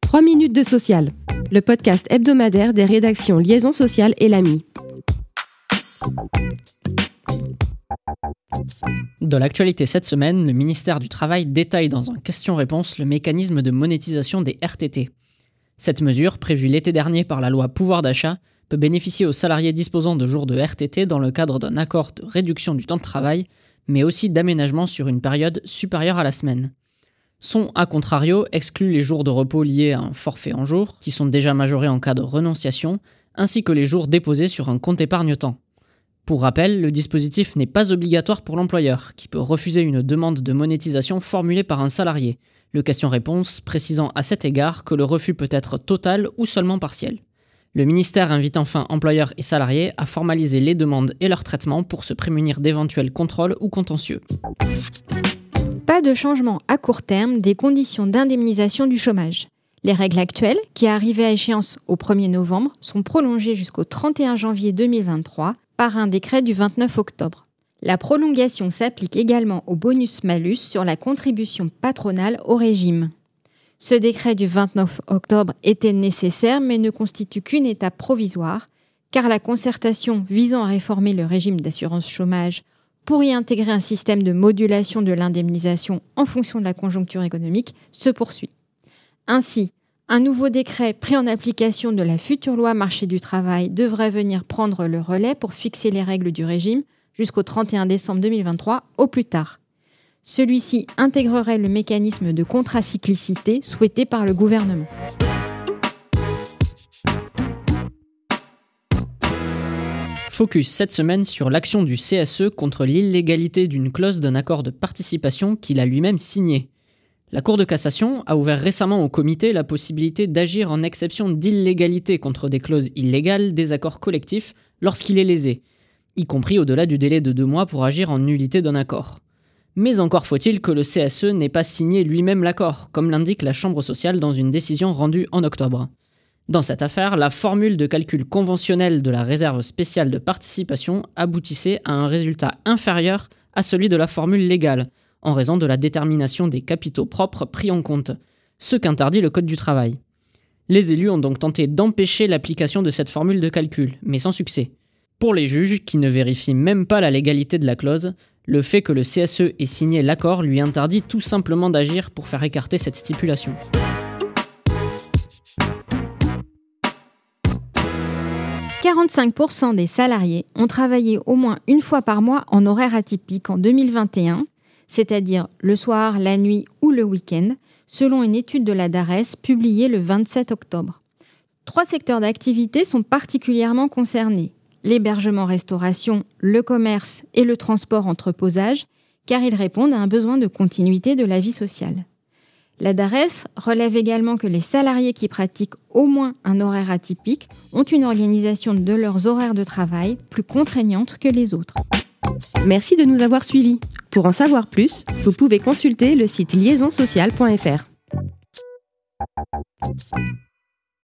3 minutes de social, le podcast hebdomadaire des rédactions Liaison sociale et l'AMI. Dans l'actualité cette semaine, le ministère du Travail détaille dans un question-réponse le mécanisme de monétisation des RTT. Cette mesure, prévue l'été dernier par la loi pouvoir d'achat, peut bénéficier aux salariés disposant de jours de RTT dans le cadre d'un accord de réduction du temps de travail, mais aussi d'aménagement sur une période supérieure à la semaine. Sont, à contrario, exclus les jours de repos liés à un forfait en jour, qui sont déjà majorés en cas de renonciation, ainsi que les jours déposés sur un compte épargne-temps. Pour rappel, le dispositif n'est pas obligatoire pour l'employeur, qui peut refuser une demande de monétisation formulée par un salarié, le question-réponse précisant à cet égard que le refus peut être total ou seulement partiel. Le ministère invite enfin employeurs et salariés à formaliser les demandes et leur traitement pour se prémunir d'éventuels contrôles ou contentieux. De changement à court terme des conditions d'indemnisation du chômage. Les règles actuelles, qui arrivaient à échéance au 1er novembre, sont prolongées jusqu'au 31 janvier 2023 par un décret du 29 octobre. La prolongation s'applique également au bonus-malus sur la contribution patronale au régime. Ce décret du 29 octobre était nécessaire mais ne constitue qu'une étape provisoire, car la concertation visant à réformer le régime d'assurance chômage pour y intégrer un système de modulation de l'indemnisation en fonction de la conjoncture économique se poursuit. Ainsi, un nouveau décret pris en application de la future loi marché du travail devrait venir prendre le relais pour fixer les règles du régime jusqu'au 31 décembre 2023 au plus tard. Celui-ci intégrerait le mécanisme de contracyclicité souhaité par le gouvernement. Focus cette semaine sur l'action du CSE contre l'illégalité d'une clause d'un accord de participation qu'il a lui-même signé. La Cour de cassation a ouvert récemment au comité la possibilité d'agir en exception d'illégalité contre des clauses illégales des accords collectifs lorsqu'il est lésé, y compris au-delà du délai de deux mois pour agir en nullité d'un accord. Mais encore faut-il que le CSE n'ait pas signé lui-même l'accord, comme l'indique la Chambre sociale dans une décision rendue en octobre. Dans cette affaire, la formule de calcul conventionnelle de la réserve spéciale de participation aboutissait à un résultat inférieur à celui de la formule légale, en raison de la détermination des capitaux propres pris en compte, ce qu'interdit le Code du travail. Les élus ont donc tenté d'empêcher l'application de cette formule de calcul, mais sans succès. Pour les juges, qui ne vérifient même pas la légalité de la clause, le fait que le CSE ait signé l'accord lui interdit tout simplement d'agir pour faire écarter cette stipulation. « 45% des salariés ont travaillé au moins une fois par mois en horaire atypique en 2021, c'est-à-dire le soir, la nuit ou le week-end, selon une étude de la DARES publiée le 27 octobre. Trois secteurs d'activité sont particulièrement concernés l'hébergement-restauration, le commerce et le transport-entreposage, car ils répondent à un besoin de continuité de la vie sociale. La DARES relève également que les salariés qui pratiquent au moins un horaire atypique ont une organisation de leurs horaires de travail plus contraignante que les autres. Merci de nous avoir suivis. Pour en savoir plus, vous pouvez consulter le site liaisonsocial.fr.